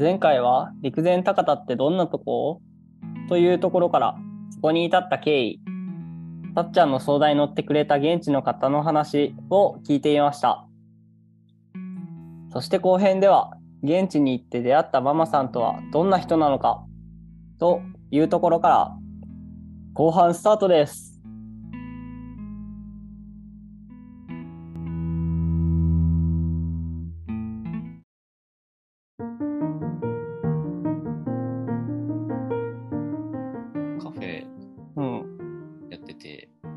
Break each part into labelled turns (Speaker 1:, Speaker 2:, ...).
Speaker 1: 前回は陸前高田ってどんなとこ？というところからそこに至った経緯、たっちゃんの相談に乗ってくれた現地の方の話を聞いていました。そして後編では現地に行って出会ったママさんとはどんな人なのか？というところから後半スタートです。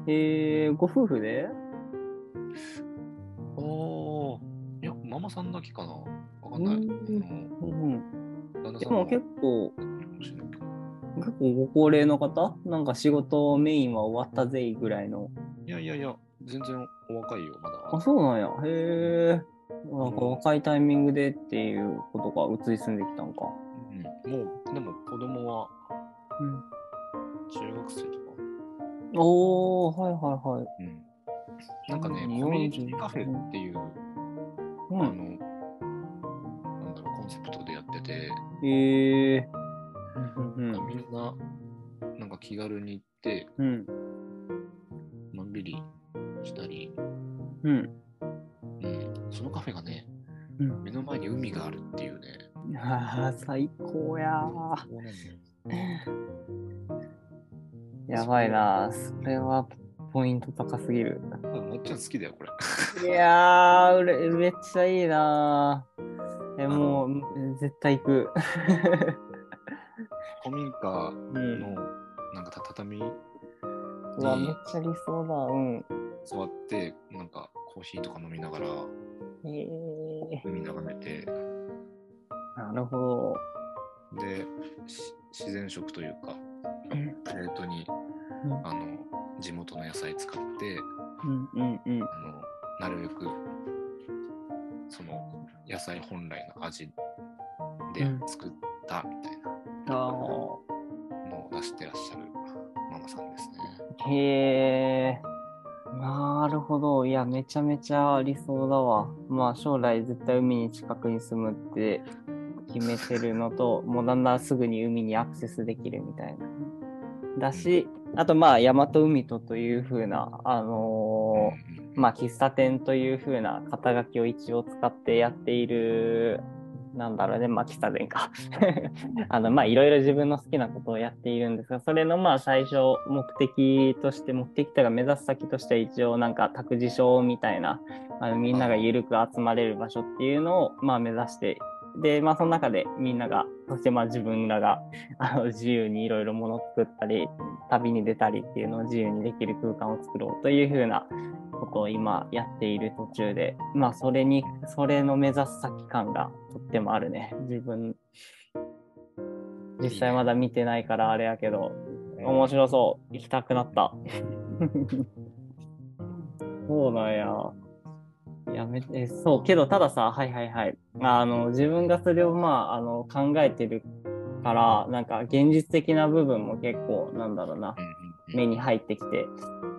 Speaker 1: えー、ご夫婦で？
Speaker 2: おー、いや、ママさんだけかな？わかんない。
Speaker 1: うん
Speaker 2: あ
Speaker 1: うん。でも結構。結構ご高齢の方？なんか仕事メインは終わったぜいぐらいの。
Speaker 2: いやいやいや、全然お若いよ、まだ。
Speaker 1: あ、そうなんや。へえ。なんか若いタイミングでっていうことが移り住んできたんか。
Speaker 2: うん、もう、でも子供は
Speaker 1: うん。おー、はいはいはい。
Speaker 2: うん。なんかね、
Speaker 1: うん
Speaker 2: コミュニティカフェっていう、
Speaker 1: う
Speaker 2: あの、
Speaker 1: ん。
Speaker 2: なんだろう、コンセプトでやってて、
Speaker 1: へえ。うんうん
Speaker 2: みんな、なんか気軽に行って、
Speaker 1: うん。
Speaker 2: のんびりしたり、
Speaker 1: うん。
Speaker 2: うん、そのカフェがね、
Speaker 1: うん。
Speaker 2: 目の前に海があるっていうね。
Speaker 1: ああ、最高やー。やばいな。それはポイント高すぎる。
Speaker 2: あまっちゃん好きだよ、これ。
Speaker 1: いやー、うれめっちゃいいなー。え、もう、絶対行く。
Speaker 2: 古民家
Speaker 1: うん。
Speaker 2: のなんかた畳
Speaker 1: うわ、めっちゃ理想だ。うん。
Speaker 2: 座って、なんかコーヒーとか飲みながら
Speaker 1: えー、
Speaker 2: 海眺めて、
Speaker 1: なるほど。
Speaker 2: で、し自然食というか、プレートに
Speaker 1: うん
Speaker 2: あの地元の野菜使って、
Speaker 1: うんうんうん。
Speaker 2: あのなるべくその野菜本来の味で
Speaker 1: うん
Speaker 2: 作ったみたいな
Speaker 1: あ
Speaker 2: のを出してらっしゃるママさんですね。
Speaker 1: あ。へえ。なるほど。いや、めちゃめちゃ理想だわ。まあ、将来絶対海に近くに住むって決めてるのと、もうだんだんすぐに海にアクセスできるみたいな。だし、あとまあ、大和海とというふうな、あのー
Speaker 2: うん
Speaker 1: まあ、喫茶店という風な肩書きを一応使ってやっている、なんだろうね、まあ、喫茶店か。あの、まあ、いろいろ自分の好きなことをやっているんですが、それのまあ、最初、目的として、目的とか目指す先としては一応、なんか、託児所みたいな、あの、みんなが緩く集まれる場所っていうのを、まあ、目指して、で、まあ、その中でみんなが、そしてまあ、自分らが、あの、自由にいろいろものを作ったり、旅に出たりっていうのを自由にできる空間を作ろうという風なことを今やっている途中で、まあそれに、それの目指す先感がとってもあるね。自分、実際まだ見てないからあれやけど、面白そう。行きたくなった。そうなんや。やめて、そう、けどたださ、はいはいはい。あの、自分がそれをまあ、あの、考えてるから、なんか現実的な部分も結構、なんだろうな。目に入ってきて。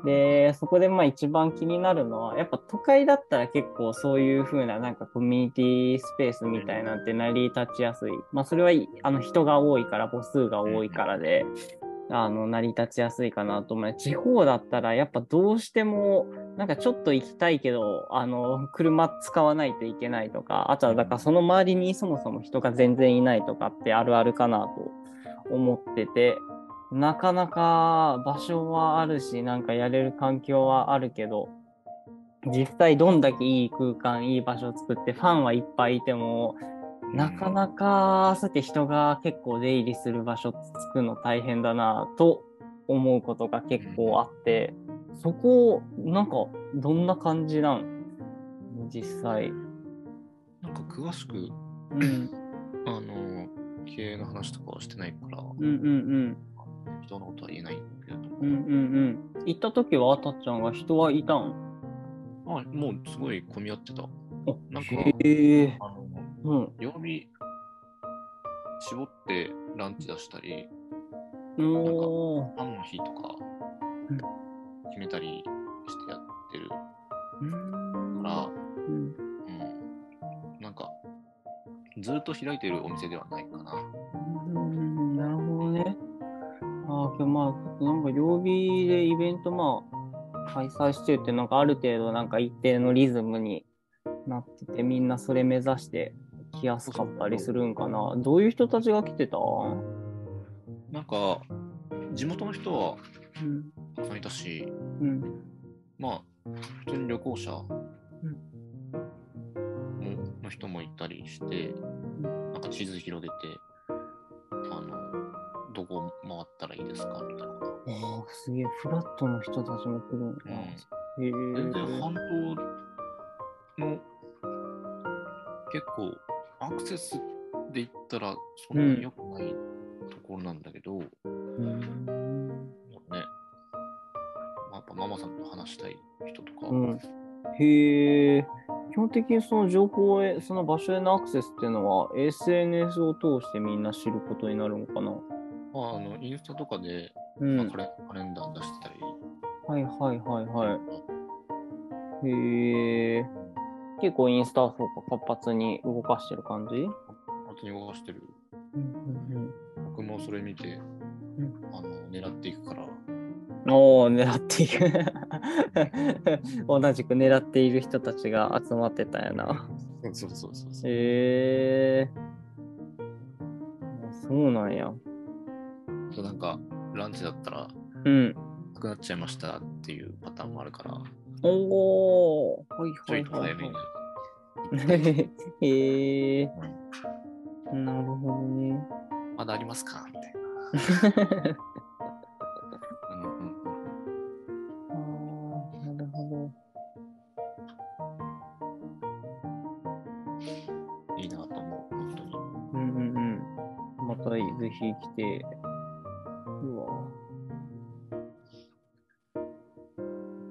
Speaker 1: で、そこでまあ一番気になるのは、やっぱ都会だったら結構そういう風ななんかコミュニティスペースみたいなんて成り立ちやすい。まあそれはいあの人が多いから、母数が多いからで、あの、成り立ちやすいかなと思う。地方だったらやっぱどうしても、なんかちょっと行きたいけど、あの、車使わないといけないとか、あとはだからその周りにそもそも人が全然いないとかってあるあるかなと思ってて、なかなか場所はあるし、なんかやれる環境はあるけど、実際どんだけいい空間、いい場所を作ってファンはいっぱいいても、なかなかそうやって人が結構出入りする場所作るの大変だなと思うことが結構あって、そこ、なんかどんな感じなん？実際。
Speaker 2: なんか詳しく
Speaker 1: うん、
Speaker 2: あの経営の話とかはしてないから、
Speaker 1: うんうんうん。
Speaker 2: 人のことは言えないんだけれども、
Speaker 1: うんうんうん。行った時はたっちゃんが人はいたん？
Speaker 2: あもうすごい混み合ってた。なんか
Speaker 1: へえ。
Speaker 2: あの
Speaker 1: うん。
Speaker 2: 曜日絞ってランチ出したり、
Speaker 1: おー。
Speaker 2: パンの日とか
Speaker 1: うん
Speaker 2: 決めたりしてやってるから、
Speaker 1: うん
Speaker 2: うん、なんかずっと開いてるお店ではないかな。
Speaker 1: うんなるほどね。ああ、けどまあ、なんか曜日でイベントまあ、開催してるって、なんかある程度なんか一定のリズムになってて、みんなそれ目指して来やすかったりするんかな。どういう人たちが来てた？
Speaker 2: なんか、地元の人は
Speaker 1: うん。
Speaker 2: たくさんいたし、
Speaker 1: うん。
Speaker 2: まあ、普通に旅行者の人もいたりして、なんか地図広げて、あの、どこ回ったらいいですかみたいな。
Speaker 1: ああ、すげえ、フラットの人たちも来るんか。
Speaker 2: うん
Speaker 1: へえ。
Speaker 2: 全然半島の結構アクセスで言ったらそんなに良くないところなんだけど、
Speaker 1: うん
Speaker 2: ね、まあやっぱママさんと話したい人とか、
Speaker 1: うん。へえ。基本的にその情報へ、その場所へのアクセスっていうのは SNS を通してみんな知ることになるのかな？
Speaker 2: まあ、あのインスタとかで、
Speaker 1: うん。
Speaker 2: まあカレカレンダー出してたり、
Speaker 1: はいはいはいはい。へえ。結構インスタそうか活発に動かしてる感じ？
Speaker 2: 本当に動かしてる。
Speaker 1: うんうん
Speaker 2: 僕もそれ見て、
Speaker 1: うん
Speaker 2: あの狙っていくから、
Speaker 1: うん。おお、狙っていく。同じく狙っている人たちが集まってたんやな。
Speaker 2: そうそうそうそう。
Speaker 1: へえ。そうなんや。
Speaker 2: なんか、ランチだったら、
Speaker 1: うん。
Speaker 2: なくなっちゃいましたっていうパターンもあるから、
Speaker 1: おお。はいはいいはい、はい。へえ。なるほどね。
Speaker 2: まだありますか？みたいな。うんうんうん
Speaker 1: ああ、なるほど。
Speaker 2: いいなと思う、本当に。
Speaker 1: うんうんうん。またぜひ来て。うわ。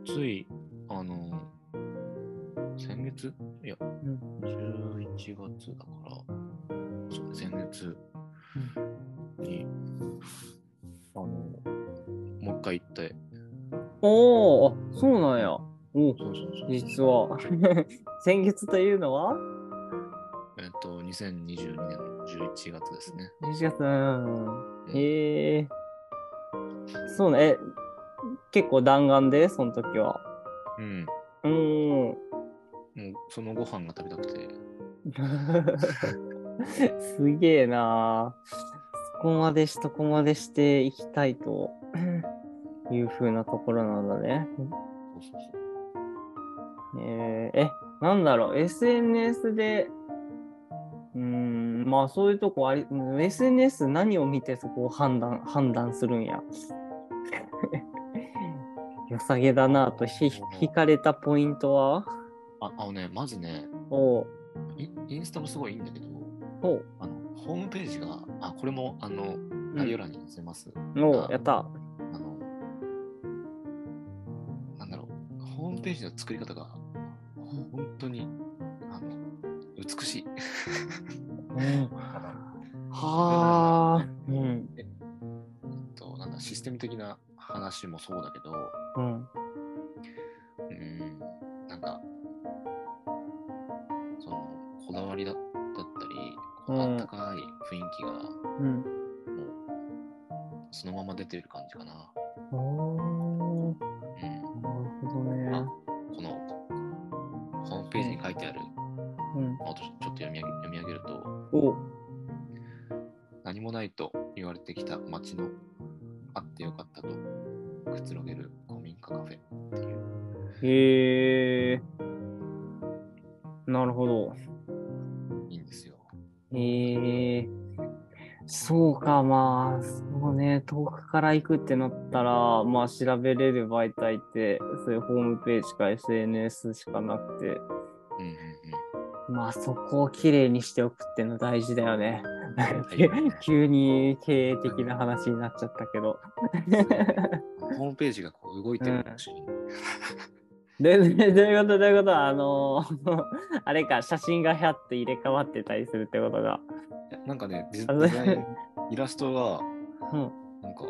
Speaker 2: つい、あの、先月？いや、
Speaker 1: うん。
Speaker 2: 11月だか
Speaker 1: や。おお、
Speaker 2: そうそうそう。
Speaker 1: 実は。先月というのは？
Speaker 2: えっと、2022年の11月ですね。
Speaker 1: 11月。うん。へえ。そうね。え、結構弾丸で、その時は。
Speaker 2: うん。
Speaker 1: うーん。
Speaker 2: もう、そのご飯が食べたくて、
Speaker 1: すげえなそこまでしとこまでしていきたいという風なところなんだね。
Speaker 2: そうそうそう。
Speaker 1: えーえ、なんだろう、SNS で、うーん、まあそういうとこあり、うん SNS 何を見てそこを判断、判断するんや。良さげだなとひ引かれたポイントは？
Speaker 2: あ、あのね、まずね、
Speaker 1: おう、
Speaker 2: インインスタもすごいいいんだけど、
Speaker 1: おう、
Speaker 2: あの、ホームページが、あ、これも、あの、概要欄に載せます。
Speaker 1: おう、やった。
Speaker 2: あの、なんだろう、ホームページの作り方が、本当に、あの、美しい。
Speaker 1: うんはあ、うん、
Speaker 2: えっと、なんだ、システム的な話もそうだけど、
Speaker 1: うん、
Speaker 2: うん、なんか、その、こだわりだだったり、こあったかい雰囲気が、も
Speaker 1: うん。
Speaker 2: う、そのまま出てる感じかな。
Speaker 1: おー、
Speaker 2: うん。
Speaker 1: なるほどね。
Speaker 2: ページに書いてある、
Speaker 1: うん、
Speaker 2: あとちょっと読み上げ読み上げると、何もないと言われてきた街のあってよかったとくつろげる古民家カフェっていう。
Speaker 1: へえなるほど。
Speaker 2: いいんですよ。
Speaker 1: へえそうか、まあ、そうね、遠くから行くってなったら、まあ、調べれる媒体って、そういうホームページか SNS しかなくて、まあ、そこをきれいにしておくっていうの大事だよね。
Speaker 2: はい
Speaker 1: 急に経営的な話になっちゃったけど。
Speaker 2: うん。ホームページがこう動いてるし、
Speaker 1: で、でどういうこと？どういうこと？あのー あれか、写真がひゃって入れ替わってたりするってことが。
Speaker 2: なんかね、イラストが
Speaker 1: うん。
Speaker 2: なんか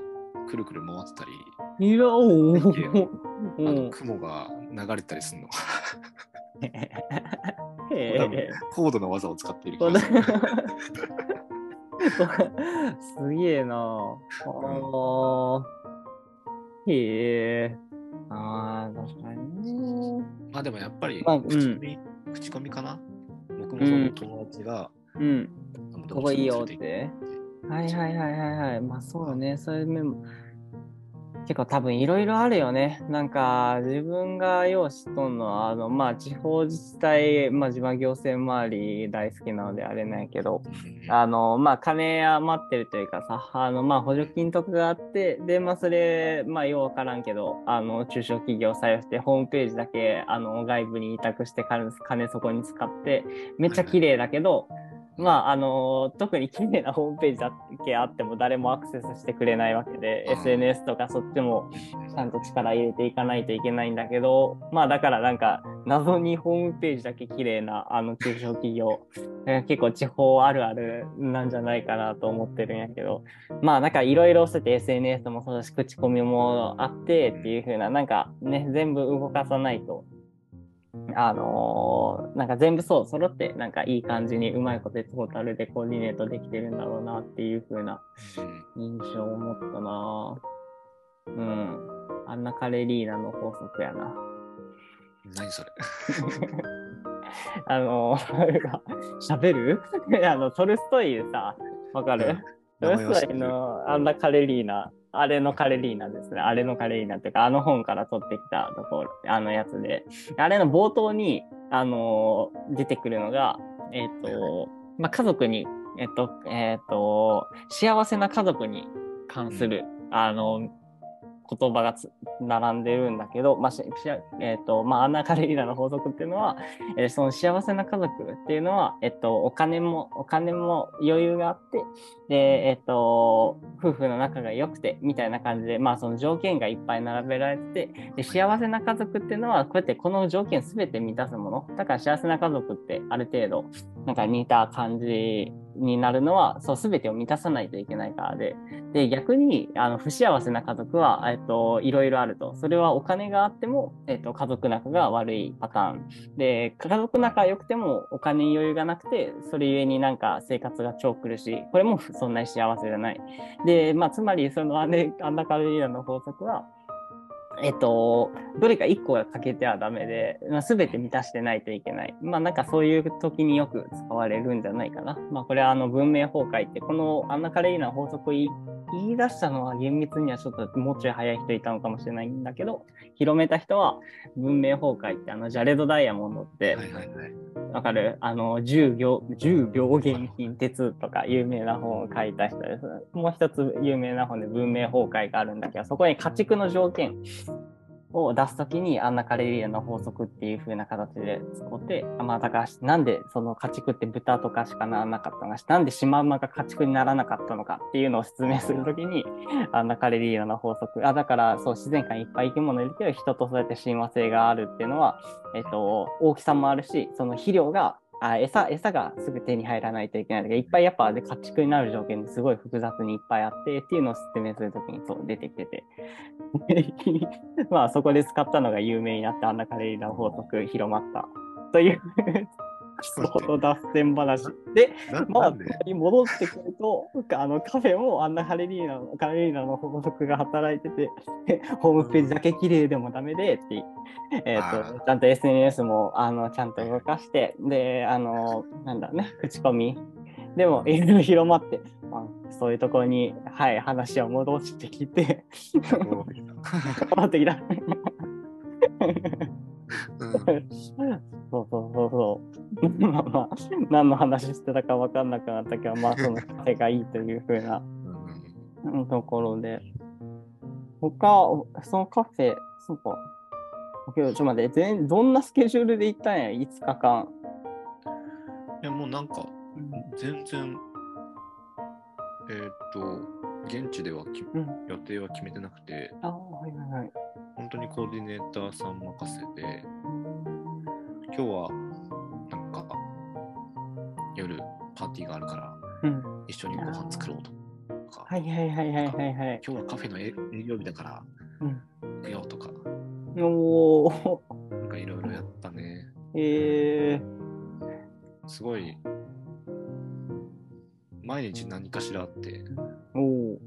Speaker 2: くるくる回ってたり、
Speaker 1: いや。
Speaker 2: 雲が流れたりするの。
Speaker 1: へ
Speaker 2: 多分
Speaker 1: え。
Speaker 2: 高度な技を使っている す
Speaker 1: げえなああ。へえ。ああ、確かにね。
Speaker 2: まあでもやっぱり
Speaker 1: まあうん
Speaker 2: 口コミ、口コミかな僕もその友達が、
Speaker 1: うん。ここいいよって。
Speaker 2: 行
Speaker 1: はいはいはいはいはい。まあそうだね。そういう面も。結構多分いろいろあるよね。なんか自分がよう知っとんのは、あの、まあ地方自治体、まあ自分行政周り大好きなのであれなんやけど、
Speaker 2: うん
Speaker 1: あの、まあ、金余ってるというかさ、あの、まあ、補助金とかがあって、で、まあ、それ、まあ、ようわからんけど、あの、中小企業を採用して、ホームページだけ、あの、外部に委託して金、金そこに使って、めっちゃ綺麗だけど、まあ、あの、特に綺麗なホームページだけあっても誰もアクセスしてくれないわけで、SNS とかそっちもちゃんと力入れていかないといけないんだけど、まあだからなんか謎にホームページだけ綺麗なあの中小企業、え ー結構地方あるあるなんじゃないかなと思ってるんやけど、まあなんかいろいろしてて SNS もそうだし口コミもあってっていう風ななんかね全部動かさないと。あのーなんか全部そう揃ってなんかいい感じにうまいことでトータルでコーディネートできてるんだろうなっていう風な
Speaker 2: うん。
Speaker 1: 印象を持ったな。うん。アンナ・カレリーナの法則やな。
Speaker 2: 何それ。
Speaker 1: あの、喋る？あの、トルストイさ、わかる、トルストイのアンナ・カレリーナ、あれのカレリーナですね。あれのカレリーナっていうか、あの本から取ってきたところ、あのやつで。あれの冒頭に、あの、出てくるのが、えっ、と、まあ、家族に、えっ、と、えっ、と、幸せな家族に関する、あの、言葉がつ並んでるんだけど、まあ、ししえっ、と、まあ、アナ・カレリーナの法則っていうのは、えーその幸せな家族っていうのは、えっと、お金も、お金も余裕があって、で、えっと、夫婦の仲が良くて、みたいな感じで、まあ、その条件がいっぱい並べられてて、で、幸せな家族っていうのは、こうやってこの条件すべて満たすもの。だから幸せな家族ってある程度、なんか似た感じになるのは、そう、すべてを満たさないといけないからで、で、逆に、あの、不幸せな家族は、えっと、いろいろあると。それはお金があっても、えっと、家族仲が悪いパターン。で、家族仲良くてもお金に余裕がなくて、それゆえになんか生活が超苦しい。これもそんなに幸せじゃない。で、まあ、つまり、そのアンデアンダカルリーナの法則は、えっと、どれか1個が欠けてはダメで、まあ、全て満たしてないといけない。まあなんかそういう時によく使われるんじゃないかな。まあこれはあの文明崩壊って、このアンナ・カレイナ法則言い出したのは厳密にはちょっともうちょい早い人いたのかもしれないんだけど、広めた人は文明崩壊ってあのジャレド・ダイヤモンドって
Speaker 2: はいはいはい。
Speaker 1: わかる？あの、10病、10病原品鉄とか有名な本を書いた人です。もう一つ有名な本で文明崩壊があるんだけど、そこに家畜の条件を出すときにアンナ・カレリアの法則っていう風な形で使って、まあだからなんでその家畜って豚とかしかならなかったのか、なんでシマウマが家畜にならなかったのかっていうのを説明するときに、アンナ・カレリアの法則。あ、だからそう自然界にいっぱい生き物いるけど、人とそうやって親和性があるっていうのは、えっと、大きさもあるし、その肥料が、あ餌餌がすぐ手に入らないといけないとか、いっぱいやっぱで家畜になる条件ですごい複雑にいっぱいあってっていうのを説明するときにそう出てきてて。まあそこで使ったのが有名になって、あんなカレーラ法則広まった。という、その脱線話。で、
Speaker 2: な
Speaker 1: まあ、に戻ってくると、あのカフェもあんなカレリーナの、カレリーナの法則が働いてて、ホームページだけ綺麗でもダメでって、えっ、
Speaker 2: あ
Speaker 1: と、ちゃんと SNS もあのちゃんと動かして、で、あの、なんだね、口コミ。でも、いろいろ広まって、まあ、そういうところに、はい、話を戻してきて、戻ってきた。そうそうそうそう。まあまあ、何の話してたか分かんなくなったけど、まあ、そのカフェがいいというふうなところで。他、そのカフェ、そうか。ちょっと待って、どん。なスケジュールで行ったん。や、5日間。
Speaker 2: いやもうなん。か全然えーっと現地では
Speaker 1: うん。
Speaker 2: 予定は決めてなくて
Speaker 1: ああ、はいはいはい。
Speaker 2: 本当にコーディネーターさん任せで今日はなんか夜パーティーがあるから
Speaker 1: うん。
Speaker 2: 一緒にご飯作ろうとか、
Speaker 1: はいはいはいはいはいはい。
Speaker 2: 今日はカフェの営営業日だから
Speaker 1: うん。
Speaker 2: 行くよとか
Speaker 1: おー。
Speaker 2: なんかいろいろやったね
Speaker 1: え
Speaker 2: すごい、毎日何かしらあって、
Speaker 1: ー、おお、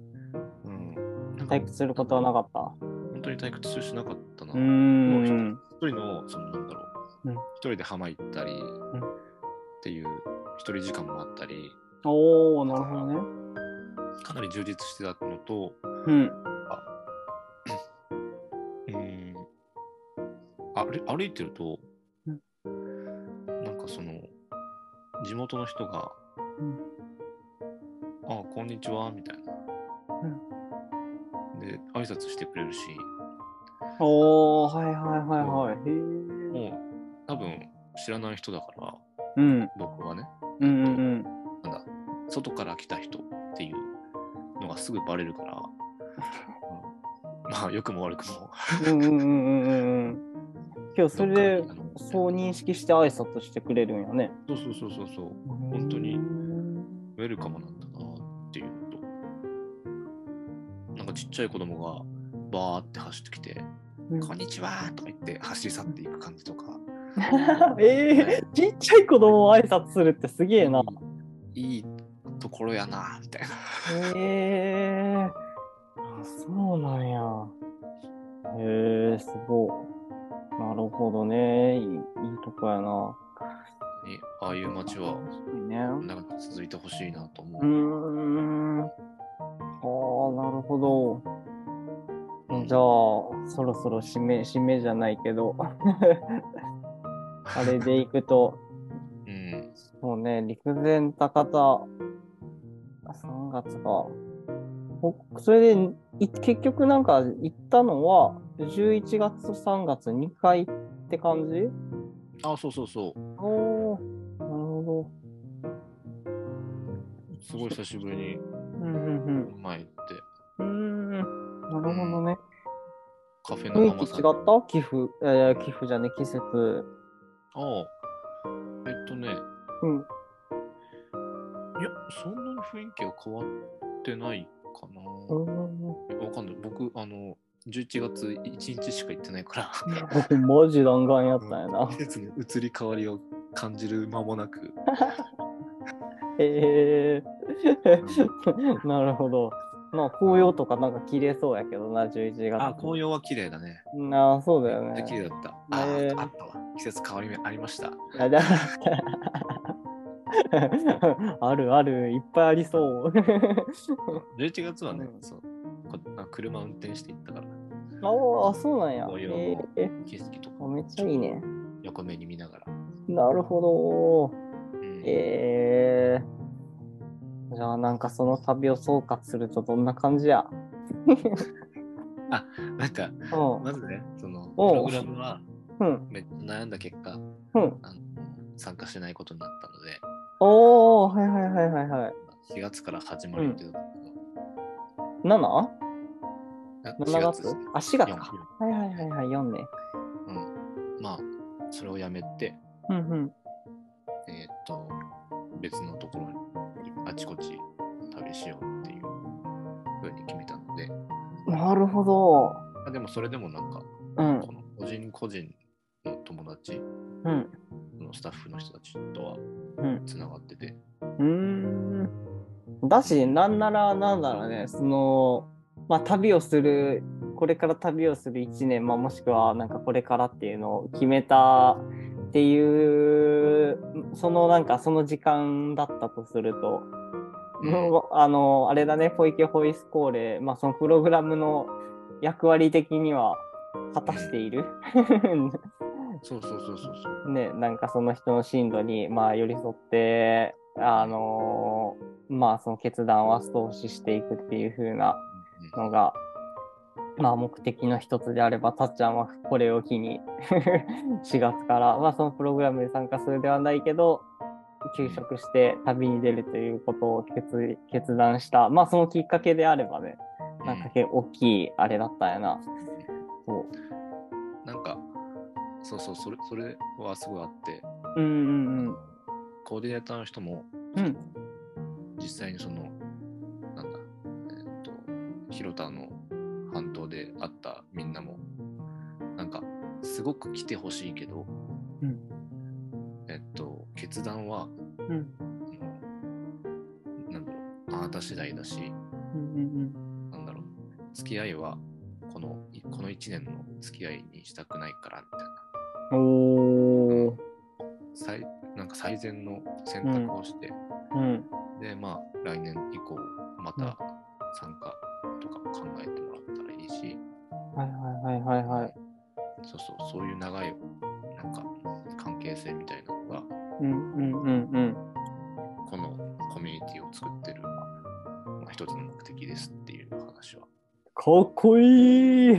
Speaker 2: か
Speaker 1: 退屈することはなかった？
Speaker 2: 本当に退屈しなかったな。一人の、そのなんだろう、
Speaker 1: うん
Speaker 2: 一人で浜行ったり、っていう一人時間もあったり、
Speaker 1: おお、なるほどね。
Speaker 2: かなり充実してたのと、
Speaker 1: うん。
Speaker 2: うん、歩歩いてると、
Speaker 1: うん
Speaker 2: なんかその、地元の人が、
Speaker 1: うん
Speaker 2: あ、こんにちは、みたいな。で、挨拶してくれるし、
Speaker 1: おお、はいはいはいはい。
Speaker 2: もう多分知らない人だから、
Speaker 1: うん。
Speaker 2: 僕はね、
Speaker 1: うんうん
Speaker 2: なんだ、外から来た人っていうのがすぐバレるから、う んまあ、良くも悪くも。
Speaker 1: うん。うんうんうんうんうん。今日それでそう認識して挨拶してくれるんやね。
Speaker 2: そうそうそうそうそう、本当にウェルカムなんちっちゃい子供がバーって走ってきて、
Speaker 1: うん
Speaker 2: こんにちはとか言って走り去っていく感じとか、
Speaker 1: えー、ちっちゃい子供を挨拶するってすげえな。
Speaker 2: いいところやなみたいな。
Speaker 1: えー、あそうなんや。へえー、すごい。なるほどね。いいいいとこやな。
Speaker 2: にああいう街は
Speaker 1: ね。
Speaker 2: 長く続いてほしいなと思
Speaker 1: うー
Speaker 2: う。
Speaker 1: ん。なるほど。じゃあ、そろそろ締め、締めじゃないけど、あれでいくと、
Speaker 2: うん。
Speaker 1: そうね、陸前高田、3月か。ほそれで、い結局なんか行ったのは、11月と3月2回って感じ？
Speaker 2: あ、そうそうそう。
Speaker 1: おおなるほ
Speaker 2: すごい久しぶりに
Speaker 1: ど。うんうん
Speaker 2: 前行って、
Speaker 1: うん。うーん、なるほどね。
Speaker 2: カフェのママさん。
Speaker 1: 違った？寄付、えー、寄付じゃね、季節。
Speaker 2: ああ。えっとね、
Speaker 1: うん。
Speaker 2: いや、そんなに雰囲気は変わってないかな。わかんない。僕、あの、11月1日しか行ってないから、
Speaker 1: マジ弾丸やったんやな。
Speaker 2: 季節の移り変わりを感じる間もなく、
Speaker 1: へえー。なるほど。まあ、紅葉とかなんか綺麗そうやけどな、11月。
Speaker 2: あ、紅葉は綺麗だね。
Speaker 1: ああ、そうだよ
Speaker 2: めっちゃ綺
Speaker 1: ね。
Speaker 2: 麗だった。あ、
Speaker 1: ね
Speaker 2: あったわ。季節変わり目ありました。
Speaker 1: あるある、いっぱいありそう。
Speaker 2: 11月はね、
Speaker 1: うん
Speaker 2: そう車運転して行ったから、
Speaker 1: ああ、そうなんや。
Speaker 2: 紅葉
Speaker 1: え
Speaker 2: の
Speaker 1: ー
Speaker 2: 景色とか
Speaker 1: あめっちゃいいね。
Speaker 2: 横目に見ながら。
Speaker 1: なるほど。
Speaker 2: うん
Speaker 1: えー、じゃあなんかその旅を総括するとどんな感じや？
Speaker 2: なんか、
Speaker 1: うん。
Speaker 2: まずね、その、プ
Speaker 1: おう
Speaker 2: ログラムは
Speaker 1: うん。
Speaker 2: めっちゃ悩んだ結果、
Speaker 1: うん。
Speaker 2: あの参加しないことになったので、
Speaker 1: おー、はいはいはいはいはい。
Speaker 2: 4月から始まるったけど、
Speaker 1: 7?7
Speaker 2: あ4
Speaker 1: 月？あ、4月
Speaker 2: 4
Speaker 1: か。はいはいはいはい、4ね。
Speaker 2: うん。まあ、それをやめて、
Speaker 1: うんうん。
Speaker 2: えーっと、別のところにあちこち旅しようっていうふうに決めたので、
Speaker 1: なるほど。
Speaker 2: あでもそれでもなんか、
Speaker 1: うん。
Speaker 2: この個人個人の友達、
Speaker 1: うん。
Speaker 2: そのスタッフの人たちとは
Speaker 1: うん。
Speaker 2: つながってて、
Speaker 1: うーん。だし、なんなら、なんだろうね、その、まあ、旅をする、これから旅をする1年、まあ、もしくは、なんかこれからっていうのを決めたっていう、そのなんかその時間だったとすると、もうあの、あれだね、ポイケホイスコーレ、まあ、そのプログラムの役割的には果たしている。
Speaker 2: そうそうそうそうそう。
Speaker 1: ね、なんかその人の進路に、まあ、寄り添って、あのまあ、その決断を後押ししていくっていう風な
Speaker 2: うん
Speaker 1: のが、まあ、目的の一つであれば、たっちゃんはこれを機に 4月から、まあ、そのプログラムに参加するではないけど、休職して旅に出るということを決決断した、まあ、そのきっかけであればね、なんか大きいあれだったんやな。そう。
Speaker 2: なんか、そうそう、それそれはすごいあって、
Speaker 1: うんうん
Speaker 2: コーディネーターの人も、
Speaker 1: うん。うん。
Speaker 2: 実際にその、なんだ、えーっと、広田の半島で会ったみんなも、なんか、すごく来てほしいけど、
Speaker 1: うん
Speaker 2: えっと、決断は、
Speaker 1: うん。
Speaker 2: なんだろう、あなた次第だし、
Speaker 1: うん
Speaker 2: なんだろう、付き合いは、この、いこの1年の付き合いにしたくないから、みたいな。
Speaker 1: うんうん。おー。
Speaker 2: 最なんか最善の選択をして、
Speaker 1: うん。
Speaker 2: で、まあ、来年以降、また参加とか考えていいし、
Speaker 1: はいはいはいはいはい。
Speaker 2: そうそう、そういう長い、なんか、関係性みたいなのが、
Speaker 1: うんうんうんうん。
Speaker 2: このコミュニティを作ってる、まあ、一つの目的ですっていう話は。
Speaker 1: かっこいい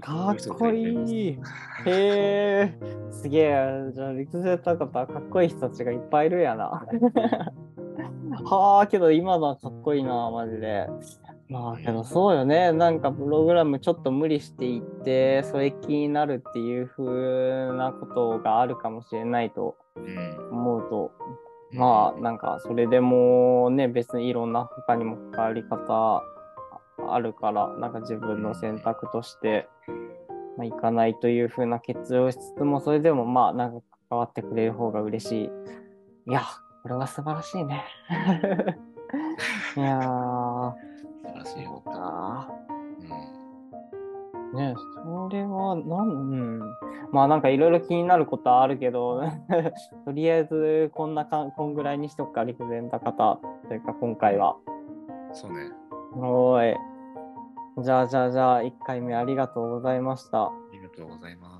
Speaker 1: かっこいい。へえ、すげえ。じゃあ、陸上高田かっこいい人たちがいっぱいいるやな。はあ、けど今のはかっこいいな、マジで。まあ、けどそうよね。なんかプログラムちょっと無理していって、それ気になるっていう風なことがあるかもしれないと
Speaker 2: うん
Speaker 1: 思うと、まあ、なんかそれでもね、別にいろんな他にも関わり方あるから、なんか自分の選択として、まあ、いかないというふうな決意をしつつも、それでもまあ、なんか関わってくれる方が嬉しい。いや、これは素晴らしいね。いや
Speaker 2: らしいよ。
Speaker 1: あ
Speaker 2: うん
Speaker 1: ーねそれは、なん、うん。まあなんかいろいろ気になることはあるけど、とりあえずこんなかん、こんぐらいにしとくか、陸前高田というか今回は。
Speaker 2: そうね。
Speaker 1: おーい。じゃあじゃあじゃあ、1回目ありがとうございました。
Speaker 2: ありがとうございます。